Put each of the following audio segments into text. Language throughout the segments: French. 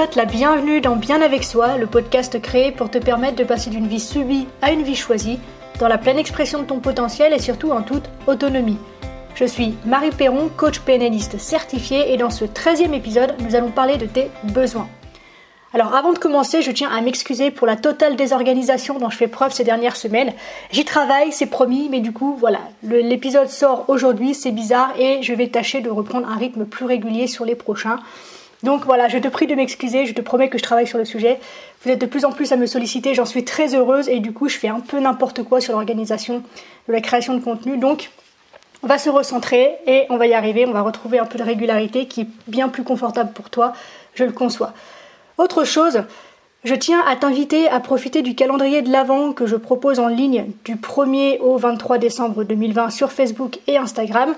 te souhaite la bienvenue dans Bien avec soi, le podcast créé pour te permettre de passer d'une vie subie à une vie choisie, dans la pleine expression de ton potentiel et surtout en toute autonomie. Je suis Marie Perron, coach PNListe certifiée et dans ce 13e épisode, nous allons parler de tes besoins. Alors avant de commencer, je tiens à m'excuser pour la totale désorganisation dont je fais preuve ces dernières semaines. J'y travaille, c'est promis, mais du coup, voilà, l'épisode sort aujourd'hui, c'est bizarre et je vais tâcher de reprendre un rythme plus régulier sur les prochains. Donc voilà, je te prie de m'excuser, je te promets que je travaille sur le sujet. Vous êtes de plus en plus à me solliciter, j'en suis très heureuse et du coup je fais un peu n'importe quoi sur l'organisation de la création de contenu. Donc on va se recentrer et on va y arriver, on va retrouver un peu de régularité qui est bien plus confortable pour toi, je le conçois. Autre chose, je tiens à t'inviter à profiter du calendrier de l'Avent que je propose en ligne du 1er au 23 décembre 2020 sur Facebook et Instagram.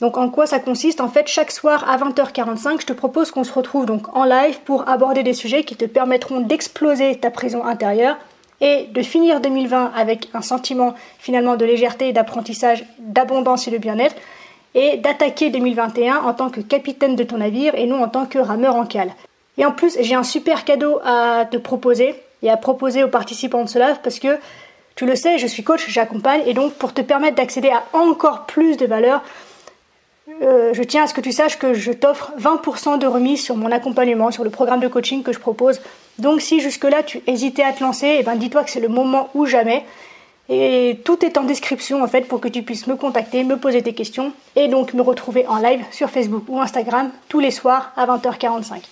Donc en quoi ça consiste? En fait, chaque soir à 20h45, je te propose qu'on se retrouve donc en live pour aborder des sujets qui te permettront d'exploser ta prison intérieure et de finir 2020 avec un sentiment finalement de légèreté, d'apprentissage, d'abondance et de bien-être et d'attaquer 2021 en tant que capitaine de ton navire et non en tant que rameur en cale. Et en plus, j'ai un super cadeau à te proposer et à proposer aux participants de ce live parce que tu le sais, je suis coach, j'accompagne et donc pour te permettre d'accéder à encore plus de valeur, euh, je tiens à ce que tu saches que je t'offre 20% de remise sur mon accompagnement, sur le programme de coaching que je propose. Donc si jusque-là tu hésitais à te lancer, eh ben dis-toi que c'est le moment ou jamais. Et tout est en description en fait pour que tu puisses me contacter, me poser tes questions et donc me retrouver en live sur Facebook ou Instagram tous les soirs à 20h45.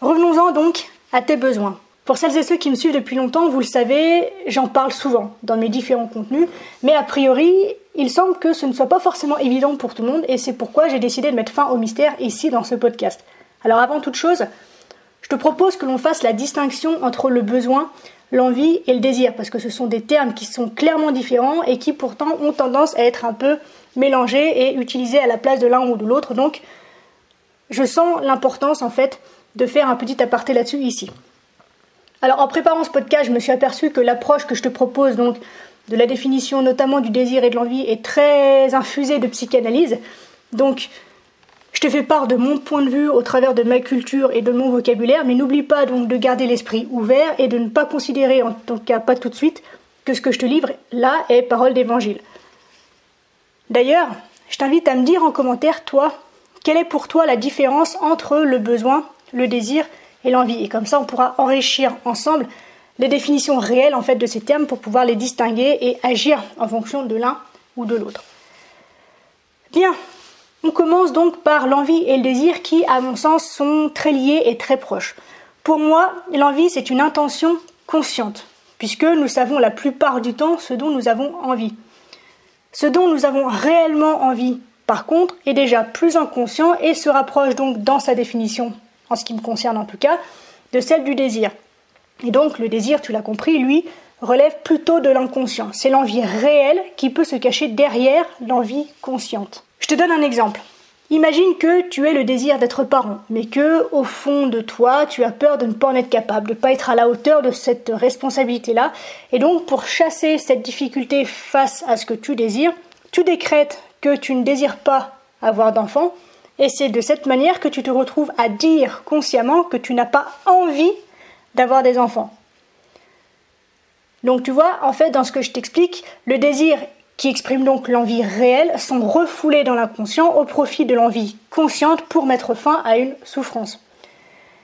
Revenons-en donc à tes besoins. Pour celles et ceux qui me suivent depuis longtemps, vous le savez, j'en parle souvent dans mes différents contenus, mais a priori, il semble que ce ne soit pas forcément évident pour tout le monde et c'est pourquoi j'ai décidé de mettre fin au mystère ici dans ce podcast. Alors avant toute chose, je te propose que l'on fasse la distinction entre le besoin, l'envie et le désir, parce que ce sont des termes qui sont clairement différents et qui pourtant ont tendance à être un peu mélangés et utilisés à la place de l'un ou de l'autre. Donc, je sens l'importance en fait de faire un petit aparté là-dessus ici. Alors en préparant ce podcast, je me suis aperçu que l'approche que je te propose, donc de la définition notamment du désir et de l'envie, est très infusée de psychanalyse. Donc je te fais part de mon point de vue au travers de ma culture et de mon vocabulaire, mais n'oublie pas donc de garder l'esprit ouvert et de ne pas considérer, en tout cas pas tout de suite, que ce que je te livre là est parole d'évangile. D'ailleurs, je t'invite à me dire en commentaire, toi, quelle est pour toi la différence entre le besoin, le désir et l'envie. Et comme ça, on pourra enrichir ensemble les définitions réelles en fait de ces termes pour pouvoir les distinguer et agir en fonction de l'un ou de l'autre. Bien, on commence donc par l'envie et le désir qui, à mon sens, sont très liés et très proches. Pour moi, l'envie, c'est une intention consciente, puisque nous savons la plupart du temps ce dont nous avons envie. Ce dont nous avons réellement envie, par contre, est déjà plus inconscient et se rapproche donc dans sa définition en ce qui me concerne en tout cas, de celle du désir. Et donc le désir, tu l'as compris, lui, relève plutôt de l'inconscient. C'est l'envie réelle qui peut se cacher derrière l'envie consciente. Je te donne un exemple. Imagine que tu aies le désir d'être parent, mais que, au fond de toi, tu as peur de ne pas en être capable, de ne pas être à la hauteur de cette responsabilité-là. Et donc, pour chasser cette difficulté face à ce que tu désires, tu décrètes que tu ne désires pas avoir d'enfant, et c'est de cette manière que tu te retrouves à dire consciemment que tu n'as pas envie d'avoir des enfants. Donc tu vois, en fait, dans ce que je t'explique, le désir qui exprime donc l'envie réelle sont refoulés dans l'inconscient au profit de l'envie consciente pour mettre fin à une souffrance.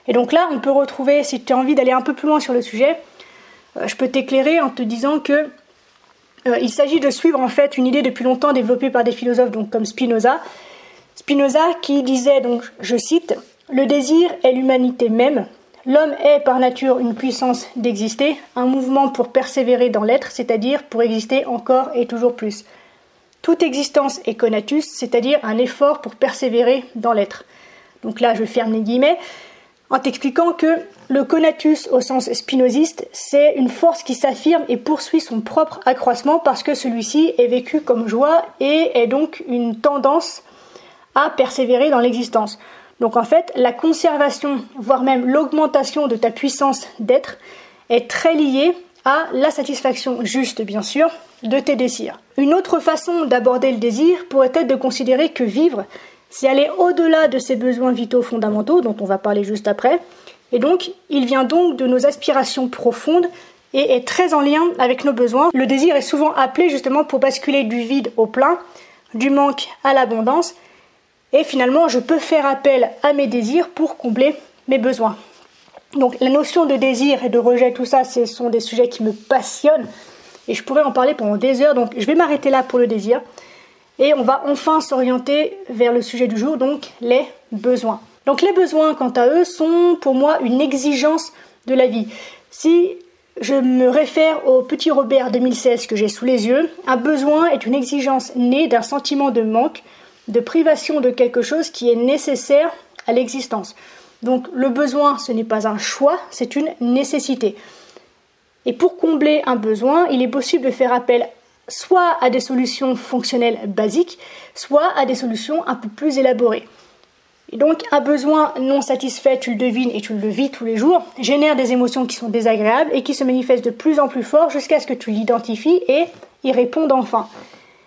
Et donc là, on peut retrouver, si tu as envie d'aller un peu plus loin sur le sujet, euh, je peux t'éclairer en te disant que euh, il s'agit de suivre en fait une idée depuis longtemps développée par des philosophes donc comme Spinoza, Spinoza qui disait donc, je cite, Le désir est l'humanité même. L'homme est par nature une puissance d'exister, un mouvement pour persévérer dans l'être, c'est-à-dire pour exister encore et toujours plus. Toute existence est conatus, c'est-à-dire un effort pour persévérer dans l'être. Donc là, je ferme les guillemets en t'expliquant que le conatus au sens spinoziste, c'est une force qui s'affirme et poursuit son propre accroissement parce que celui-ci est vécu comme joie et est donc une tendance à persévérer dans l'existence. Donc en fait, la conservation, voire même l'augmentation de ta puissance d'être est très liée à la satisfaction juste, bien sûr, de tes désirs. Une autre façon d'aborder le désir pourrait être de considérer que vivre, c'est aller au-delà de ces besoins vitaux fondamentaux dont on va parler juste après. Et donc, il vient donc de nos aspirations profondes et est très en lien avec nos besoins. Le désir est souvent appelé justement pour basculer du vide au plein, du manque à l'abondance. Et finalement, je peux faire appel à mes désirs pour combler mes besoins. Donc la notion de désir et de rejet, tout ça, ce sont des sujets qui me passionnent. Et je pourrais en parler pendant des heures. Donc je vais m'arrêter là pour le désir. Et on va enfin s'orienter vers le sujet du jour, donc les besoins. Donc les besoins, quant à eux, sont pour moi une exigence de la vie. Si je me réfère au petit Robert 2016 que j'ai sous les yeux, un besoin est une exigence née d'un sentiment de manque, de privation de quelque chose qui est nécessaire à l'existence. Donc le besoin, ce n'est pas un choix, c'est une nécessité. Et pour combler un besoin, il est possible de faire appel soit à des solutions fonctionnelles basiques, soit à des solutions un peu plus élaborées. Et donc un besoin non satisfait, tu le devines et tu le vis tous les jours, génère des émotions qui sont désagréables et qui se manifestent de plus en plus fort jusqu'à ce que tu l'identifies et y répondes enfin.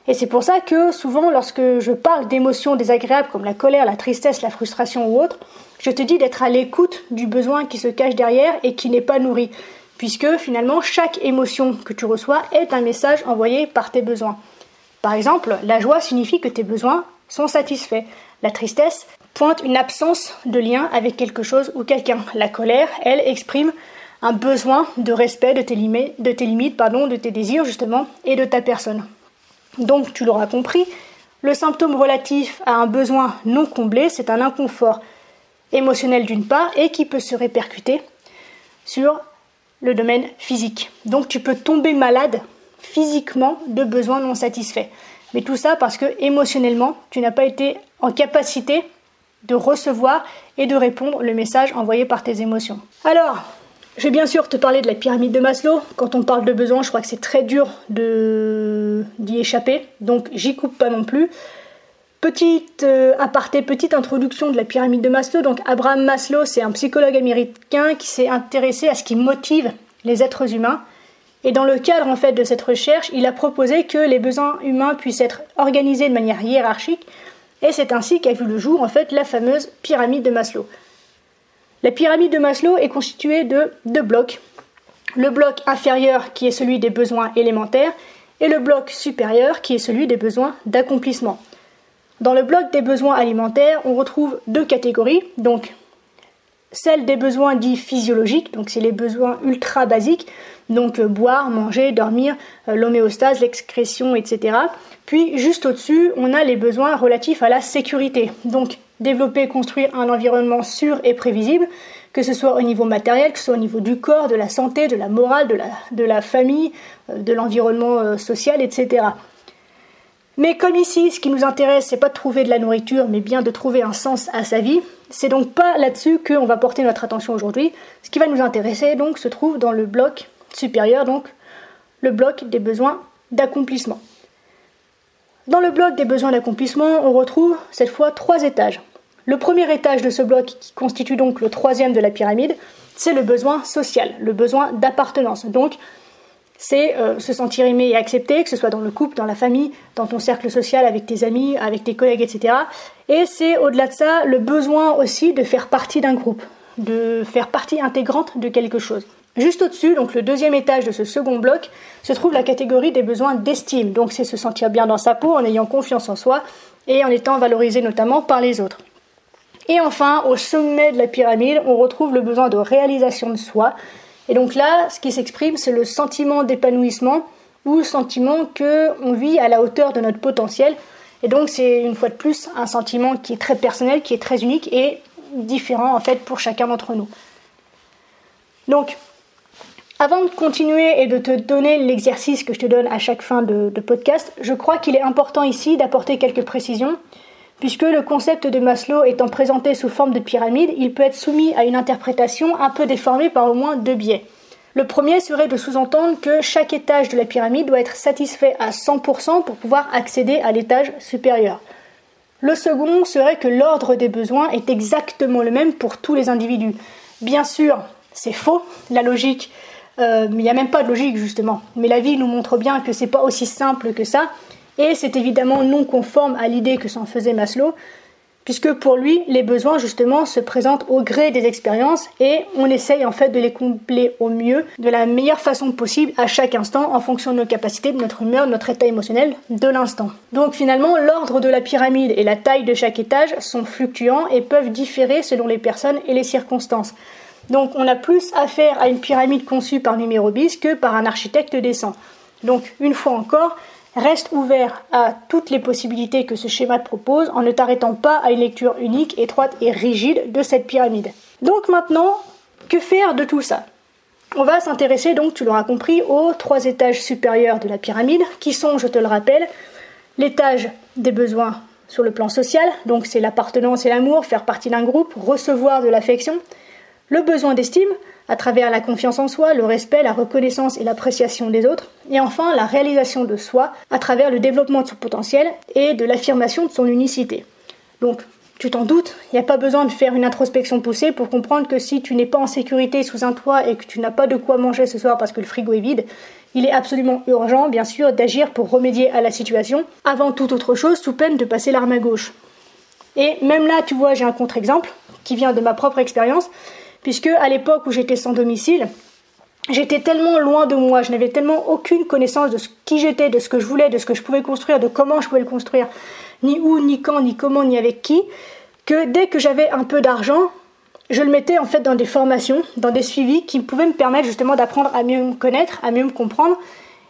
Et c'est pour ça que souvent lorsque je parle d'émotions désagréables comme la colère, la tristesse, la frustration ou autre, je te dis d'être à l'écoute du besoin qui se cache derrière et qui n'est pas nourri puisque finalement chaque émotion que tu reçois est un message envoyé par tes besoins. Par exemple, la joie signifie que tes besoins sont satisfaits. La tristesse pointe une absence de lien avec quelque chose ou quelqu'un. La colère, elle, exprime un besoin de respect de tes, limites, de tes limites, pardon, de tes désirs justement, et de ta personne. Donc, tu l'auras compris, le symptôme relatif à un besoin non comblé, c'est un inconfort émotionnel d'une part et qui peut se répercuter sur le domaine physique. Donc tu peux tomber malade physiquement de besoins non satisfaits. Mais tout ça parce que émotionnellement, tu n'as pas été en capacité de recevoir et de répondre le message envoyé par tes émotions. Alors, je vais bien sûr te parler de la pyramide de Maslow. Quand on parle de besoins, je crois que c'est très dur d'y échapper. Donc j'y coupe pas non plus. Petite euh, aparté, petite introduction de la pyramide de Maslow. Donc Abraham Maslow, c'est un psychologue américain qui s'est intéressé à ce qui motive les êtres humains. Et dans le cadre en fait de cette recherche, il a proposé que les besoins humains puissent être organisés de manière hiérarchique. Et c'est ainsi qu'a vu le jour en fait la fameuse pyramide de Maslow. La pyramide de Maslow est constituée de deux blocs. Le bloc inférieur qui est celui des besoins élémentaires et le bloc supérieur qui est celui des besoins d'accomplissement. Dans le bloc des besoins alimentaires, on retrouve deux catégories, donc celle des besoins dits physiologiques, donc c'est les besoins ultra basiques, donc euh, boire, manger, dormir, euh, l'homéostase, l'excrétion, etc. Puis juste au-dessus, on a les besoins relatifs à la sécurité, donc développer et construire un environnement sûr et prévisible, que ce soit au niveau matériel, que ce soit au niveau du corps, de la santé, de la morale, de la, de la famille, euh, de l'environnement social, etc. Mais comme ici, ce qui nous intéresse, c'est pas de trouver de la nourriture, mais bien de trouver un sens à sa vie, c'est donc pas là-dessus qu'on va porter notre attention aujourd'hui. Ce qui va nous intéresser, donc, se trouve dans le bloc supérieur, donc le bloc des besoins d'accomplissement. Dans le bloc des besoins d'accomplissement, on retrouve cette fois trois étages. Le premier étage de ce bloc, qui constitue donc le troisième de la pyramide, c'est le besoin social, le besoin d'appartenance. Donc, c'est euh, se sentir aimé et accepté, que ce soit dans le couple, dans la famille, dans ton cercle social, avec tes amis, avec tes collègues, etc. Et c'est au-delà de ça le besoin aussi de faire partie d'un groupe, de faire partie intégrante de quelque chose. Juste au-dessus, donc le deuxième étage de ce second bloc, se trouve la catégorie des besoins d'estime. Donc c'est se sentir bien dans sa peau en ayant confiance en soi et en étant valorisé notamment par les autres. Et enfin, au sommet de la pyramide, on retrouve le besoin de réalisation de soi, et donc là, ce qui s'exprime, c'est le sentiment d'épanouissement ou sentiment qu'on vit à la hauteur de notre potentiel. Et donc c'est une fois de plus un sentiment qui est très personnel, qui est très unique et différent en fait pour chacun d'entre nous. Donc, avant de continuer et de te donner l'exercice que je te donne à chaque fin de, podcast, je crois qu'il est important ici d'apporter quelques précisions Puisque le concept de Maslow étant présenté sous forme de pyramide, il peut être soumis à une interprétation un peu déformée par au moins deux biais. Le premier serait de sous-entendre que chaque étage de la pyramide doit être satisfait à 100% pour pouvoir accéder à l'étage supérieur. Le second serait que l'ordre des besoins est exactement le même pour tous les individus. Bien sûr, c'est faux, la logique, euh, il n'y a même pas de logique justement. Mais la vie nous montre bien que c'est pas aussi simple que ça, et c'est évidemment non conforme à l'idée que s'en faisait Maslow, puisque pour lui, les besoins justement se présentent au gré des expériences et on essaye en fait de les combler au mieux, de la meilleure façon possible à chaque instant en fonction de nos capacités, de notre humeur, de notre état émotionnel de l'instant. Donc finalement, l'ordre de la pyramide et la taille de chaque étage sont fluctuants et peuvent différer selon les personnes et les circonstances. Donc on a plus affaire à une pyramide conçue par numéro bis que par un architecte décent. Donc une fois encore, Reste ouvert à toutes les possibilités que ce schéma te propose en ne t'arrêtant pas à une lecture unique, étroite et rigide de cette pyramide. Donc maintenant, que faire de tout ça? On va s'intéresser donc, tu l'auras compris, aux trois étages supérieurs de la pyramide, qui sont, je te le rappelle, l'étage des besoins sur le plan social, donc c'est l'appartenance et l'amour, faire partie d'un groupe, recevoir de l'affection, le besoin d'estime, à travers la confiance en soi, le respect, la reconnaissance et l'appréciation des autres, et enfin la réalisation de soi à travers le développement de son potentiel et de l'affirmation de son unicité. Donc, tu t'en doutes, il n'y a pas besoin de faire une introspection poussée pour comprendre que si tu n'es pas en sécurité sous un toit et que tu n'as pas de quoi manger ce soir parce que le frigo est vide, il est absolument urgent, bien sûr, d'agir pour remédier à la situation, avant toute autre chose, sous peine de passer l'arme à gauche. Et même là, tu vois, j'ai un contre-exemple qui vient de ma propre expérience puisque à l'époque où j'étais sans domicile, j'étais tellement loin de moi, je n'avais tellement aucune connaissance de qui j'étais, de ce que je voulais, de ce que je pouvais construire, de comment je pouvais le construire, ni où, ni quand, ni comment, ni avec qui, que dès que j'avais un peu d'argent, je le mettais en fait dans des formations, dans des suivis qui pouvaient me permettre justement d'apprendre à mieux me connaître, à mieux me comprendre,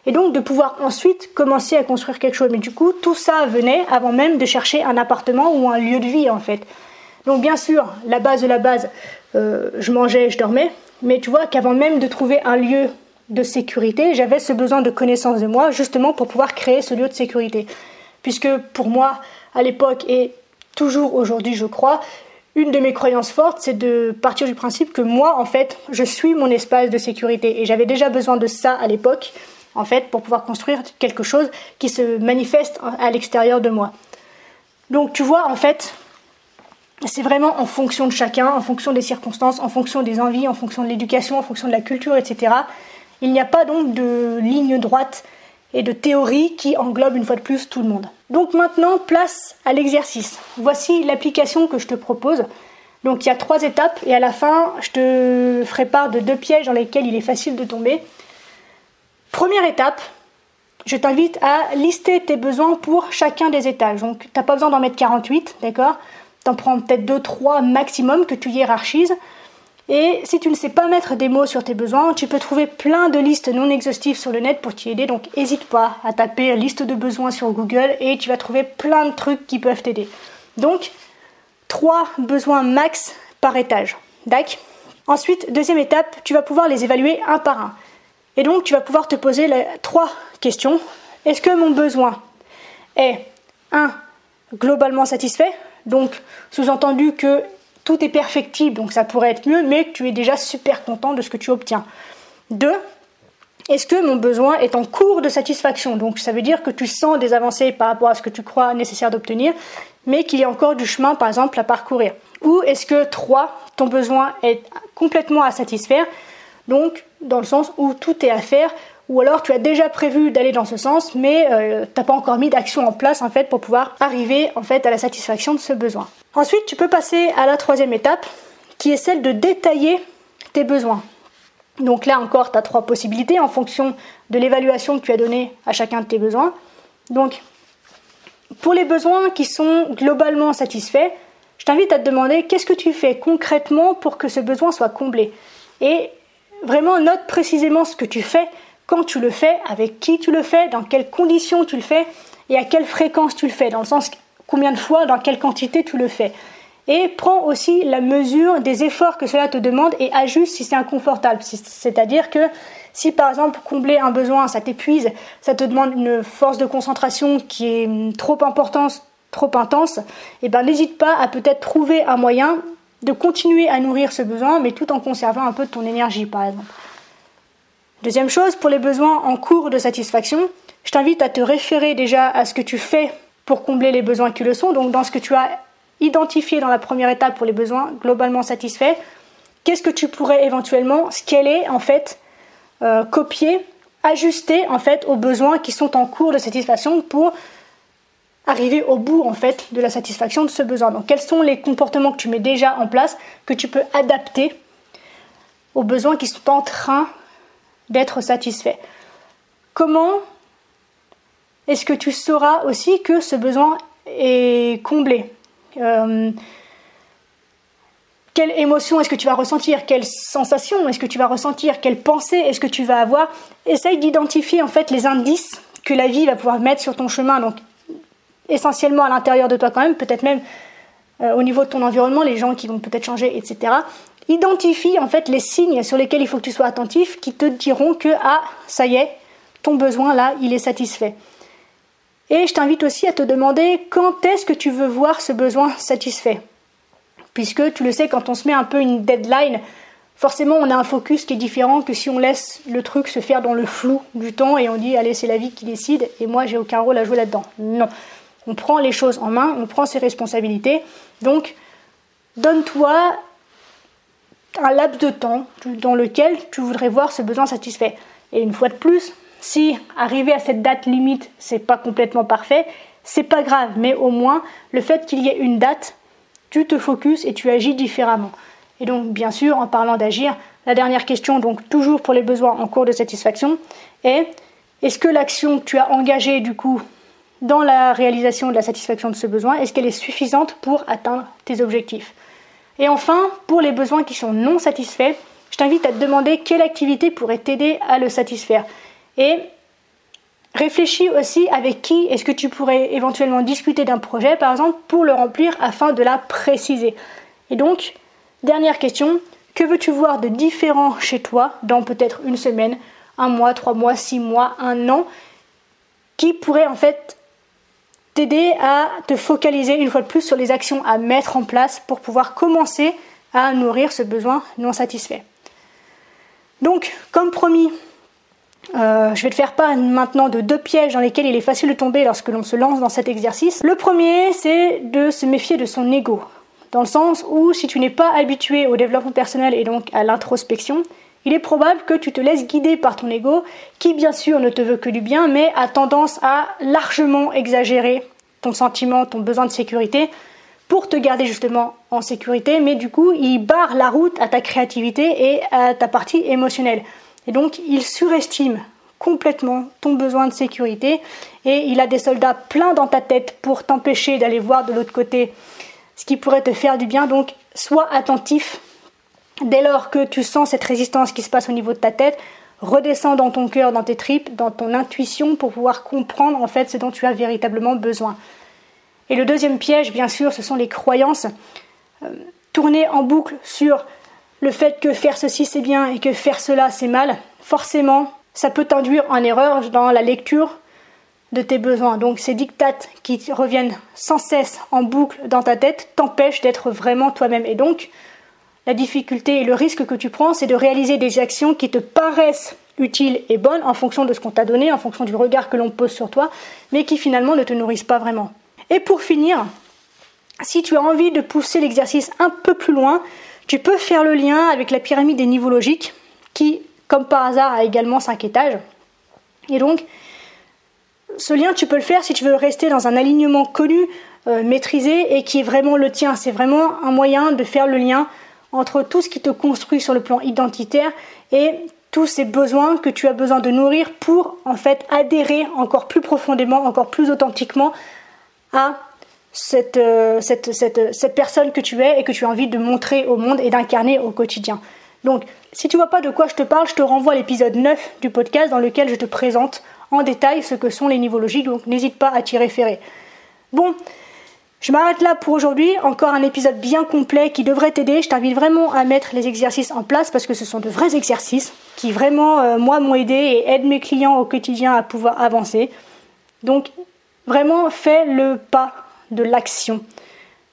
et donc de pouvoir ensuite commencer à construire quelque chose. Mais du coup, tout ça venait avant même de chercher un appartement ou un lieu de vie en fait. Donc bien sûr, la base de la base, euh, je mangeais, je dormais, mais tu vois qu'avant même de trouver un lieu de sécurité, j'avais ce besoin de connaissance de moi, justement pour pouvoir créer ce lieu de sécurité. Puisque pour moi, à l'époque et toujours aujourd'hui, je crois, une de mes croyances fortes, c'est de partir du principe que moi, en fait, je suis mon espace de sécurité. Et j'avais déjà besoin de ça à l'époque, en fait, pour pouvoir construire quelque chose qui se manifeste à l'extérieur de moi. Donc tu vois, en fait, c'est vraiment en fonction de chacun, en fonction des circonstances, en fonction des envies, en fonction de l'éducation, en fonction de la culture, etc. Il n'y a pas donc de ligne droite et de théorie qui englobe une fois de plus tout le monde. Donc maintenant, place à l'exercice. Voici l'application que je te propose. Donc il y a trois étapes et à la fin, je te ferai part de deux pièges dans lesquels il est facile de tomber. Première étape, je t'invite à lister tes besoins pour chacun des étages. Donc tu n'as pas besoin d'en mettre 48, d'accord? T'en prends peut-être 2-3 maximum que tu hiérarchises. Et si tu ne sais pas mettre des mots sur tes besoins, tu peux trouver plein de listes non exhaustives sur le net pour t'y aider. Donc n'hésite pas à taper liste de besoins sur Google et tu vas trouver plein de trucs qui peuvent t'aider. Donc 3 besoins max par étage. D'accord Ensuite, deuxième étape, tu vas pouvoir les évaluer un par un. Et donc tu vas pouvoir te poser les trois questions. Est-ce que mon besoin est 1. globalement satisfait? Donc, sous-entendu que tout est perfectible, donc ça pourrait être mieux, mais que tu es déjà super content de ce que tu obtiens. Deux, est-ce que mon besoin est en cours de satisfaction? Donc ça veut dire que tu sens des avancées par rapport à ce que tu crois nécessaire d'obtenir, mais qu'il y a encore du chemin par exemple à parcourir. Ou est-ce que trois, ton besoin est complètement à satisfaire, donc dans le sens où tout est à faire, ou alors tu as déjà prévu d'aller dans ce sens, mais euh, tu n'as pas encore mis d'action en place en fait pour pouvoir arriver en fait à la satisfaction de ce besoin. Ensuite, tu peux passer à la troisième étape, qui est celle de détailler tes besoins. Donc là encore, tu as trois possibilités en fonction de l'évaluation que tu as donnée à chacun de tes besoins. Donc, pour les besoins qui sont globalement satisfaits, je t'invite à te demander qu'est-ce que tu fais concrètement pour que ce besoin soit comblé? Et vraiment note précisément ce que tu fais quand tu le fais, avec qui tu le fais, dans quelles conditions tu le fais et à quelle fréquence tu le fais, dans le sens combien de fois, dans quelle quantité tu le fais. Et prends aussi la mesure des efforts que cela te demande et ajuste si c'est inconfortable. C'est-à-dire que si par exemple combler un besoin, ça t'épuise, ça te demande une force de concentration qui est trop importante, trop intense, et eh ben n'hésite pas à peut-être trouver un moyen de continuer à nourrir ce besoin, mais tout en conservant un peu de ton énergie par exemple. Deuxième chose, pour les besoins en cours de satisfaction, je t'invite à te référer déjà à ce que tu fais pour combler les besoins qui le sont, donc dans ce que tu as identifié dans la première étape pour les besoins globalement satisfaits, qu'est-ce que tu pourrais éventuellement scaler en fait, euh, copier, ajuster en fait aux besoins qui sont en cours de satisfaction pour arriver au bout en fait de la satisfaction de ce besoin. Donc quels sont les comportements que tu mets déjà en place que tu peux adapter aux besoins qui sont en train d'être satisfaits. Comment est-ce que tu sauras aussi que ce besoin est comblé? Euh, Quelle émotion est-ce que tu vas ressentir? Quelle sensation est-ce que tu vas ressentir? Quelle pensée est-ce que tu vas avoir? Essaye d'identifier en fait les indices que la vie va pouvoir mettre sur ton chemin. Donc essentiellement à l'intérieur de toi quand même, peut-être même euh, au niveau de ton environnement, les gens qui vont peut-être changer, etc. Identifie en fait les signes sur lesquels il faut que tu sois attentif qui te diront que ah ça y est, ton besoin là, il est satisfait. Et je t'invite aussi à te demander quand est-ce que tu veux voir ce besoin satisfait. Puisque tu le sais, quand on se met un peu une deadline, forcément on a un focus qui est différent que si on laisse le truc se faire dans le flou du temps et on dit allez c'est la vie qui décide et moi j'ai aucun rôle à jouer là-dedans. Non on prend les choses en main, on prend ses responsabilités. Donc, donne-toi un laps de temps dans lequel tu voudrais voir ce besoin satisfait. Et une fois de plus, si arriver à cette date limite, c'est pas complètement parfait, c'est pas grave, mais au moins le fait qu'il y ait une date, tu te focuses et tu agis différemment. Et donc, bien sûr, en parlant d'agir, la dernière question, donc toujours pour les besoins en cours de satisfaction, est est-ce que l'action que tu as engagée du coup dans la réalisation de la satisfaction de ce besoin Est-ce qu'elle est suffisante pour atteindre tes objectifs? Et enfin, pour les besoins qui sont non satisfaits, je t'invite à te demander quelle activité pourrait t'aider à le satisfaire. Et réfléchis aussi avec qui est-ce que tu pourrais éventuellement discuter d'un projet, par exemple, pour le remplir afin de la préciser. Et donc, dernière question, que veux-tu voir de différent chez toi dans peut-être une semaine, un mois, trois mois, six mois, un an, qui pourrait en fait t'aider à te focaliser une fois de plus sur les actions à mettre en place pour pouvoir commencer à nourrir ce besoin non satisfait. Donc, comme promis, euh, je vais te faire part maintenant de deux pièges dans lesquels il est facile de tomber lorsque l'on se lance dans cet exercice. Le premier, c'est de se méfier de son ego, dans le sens où si tu n'es pas habitué au développement personnel et donc à l'introspection, il est probable que tu te laisses guider par ton ego, qui bien sûr ne te veut que du bien, mais a tendance à largement exagérer ton sentiment, ton besoin de sécurité pour te garder justement en sécurité, mais du coup, il barre la route à ta créativité et à ta partie émotionnelle. Et donc, il surestime complètement ton besoin de sécurité et il a des soldats pleins dans ta tête pour t'empêcher d'aller voir de l'autre côté ce qui pourrait te faire du bien. Donc, sois attentif dès lors que tu sens cette résistance qui se passe au niveau de ta tête. Redescends dans ton cœur, dans tes tripes, dans ton intuition pour pouvoir comprendre en fait ce dont tu as véritablement besoin. Et le deuxième piège, bien sûr, ce sont les croyances. Euh, tourner en boucle sur le fait que faire ceci c'est bien et que faire cela c'est mal, forcément, ça peut t'induire en erreur dans la lecture de tes besoins. Donc ces dictates qui reviennent sans cesse en boucle dans ta tête t'empêchent d'être vraiment toi-même. Et donc, la difficulté et le risque que tu prends, c'est de réaliser des actions qui te paraissent utiles et bonnes en fonction de ce qu'on t'a donné, en fonction du regard que l'on pose sur toi, mais qui finalement ne te nourrissent pas vraiment. Et pour finir, si tu as envie de pousser l'exercice un peu plus loin, tu peux faire le lien avec la pyramide des niveaux logiques, qui, comme par hasard, a également 5 étages. Et donc, ce lien, tu peux le faire si tu veux rester dans un alignement connu, euh, maîtrisé et qui est vraiment le tien. C'est vraiment un moyen de faire le lien entre tout ce qui te construit sur le plan identitaire et tous ces besoins que tu as besoin de nourrir pour en fait adhérer encore plus profondément, encore plus authentiquement à cette, euh, cette, personne que tu es et que tu as envie de montrer au monde et d'incarner au quotidien. Donc, si tu vois pas de quoi je te parle, je te renvoie à l'épisode 9 du podcast dans lequel je te présente en détail ce que sont les niveaux logiques, donc n'hésite pas à t'y référer. Bon, je m'arrête là pour aujourd'hui. Encore un épisode bien complet qui devrait t'aider. Je t'invite vraiment à mettre les exercices en place parce que ce sont de vrais exercices qui vraiment, euh, moi, m'ont aidé et aident mes clients au quotidien à pouvoir avancer. Donc, vraiment, fais le pas de l'action.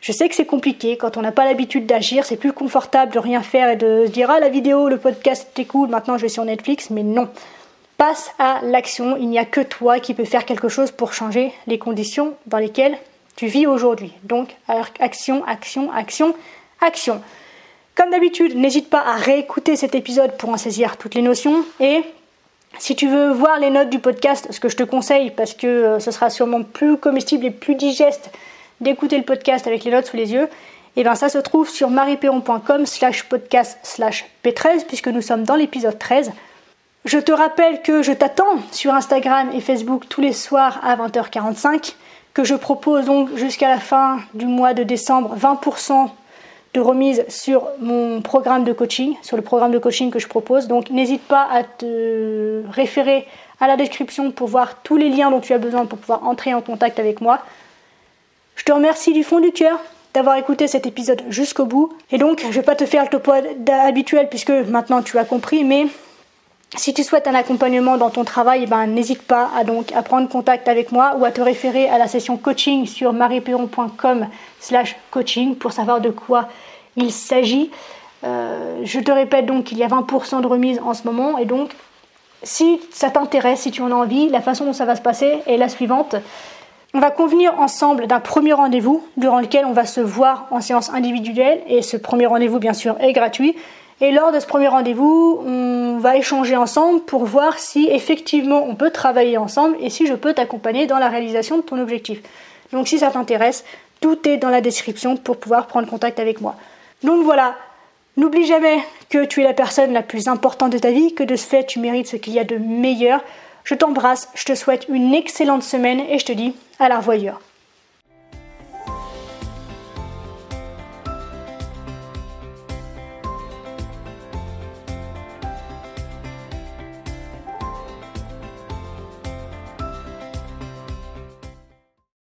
Je sais que c'est compliqué quand on n'a pas l'habitude d'agir, c'est plus confortable de rien faire et de se dire ah la vidéo, le podcast t'es cool, maintenant je vais sur Netflix, mais non. Passe à l'action, il n'y a que toi qui peux faire quelque chose pour changer les conditions dans lesquelles tu vis aujourd'hui. Donc, action, action, action, action. Comme d'habitude, n'hésite pas à réécouter cet épisode pour en saisir toutes les notions et Si tu veux voir les notes du podcast, ce que je te conseille, parce que euh, ce sera sûrement plus comestible et plus digeste d'écouter le podcast avec les notes sous les yeux, et eh bien ça se trouve sur marieperron.com slash podcast slash p13 puisque nous sommes dans l'épisode 13. Je te rappelle que je t'attends sur Instagram et Facebook tous les soirs à 20h45, que je propose donc jusqu'à la fin du mois de décembre 20% de remise sur mon programme de coaching, sur le programme de coaching que je propose. Donc n'hésite pas à te référer à la description pour voir tous les liens dont tu as besoin pour pouvoir entrer en contact avec moi. Je te remercie du fond du cœur d'avoir écouté cet épisode jusqu'au bout. Et donc, je vais pas te faire le topo habituel puisque maintenant tu as compris, mais si tu souhaites un accompagnement dans ton travail, eh ben, n'hésite pas à, donc, à prendre contact avec moi ou à te référer à la session coaching sur marieperon.com slash coaching pour savoir de quoi il s'agit. Euh, je te répète donc qu'il y a 20% de remise en ce moment et donc si ça t'intéresse, si tu en as envie, la façon dont ça va se passer est la suivante. On va convenir ensemble d'un premier rendez-vous durant lequel on va se voir en séance individuelle et ce premier rendez-vous bien sûr est gratuit. Et lors de ce premier rendez-vous, on va échanger ensemble pour voir si effectivement on peut travailler ensemble et si je peux t'accompagner dans la réalisation de ton objectif. Donc si ça t'intéresse, tout est dans la description pour pouvoir prendre contact avec moi. Donc voilà, n'oublie jamais que tu es la personne la plus importante de ta vie, que de ce fait tu mérites ce qu'il y a de meilleur. Je t'embrasse, je te souhaite une excellente semaine et je te dis à la revoyure.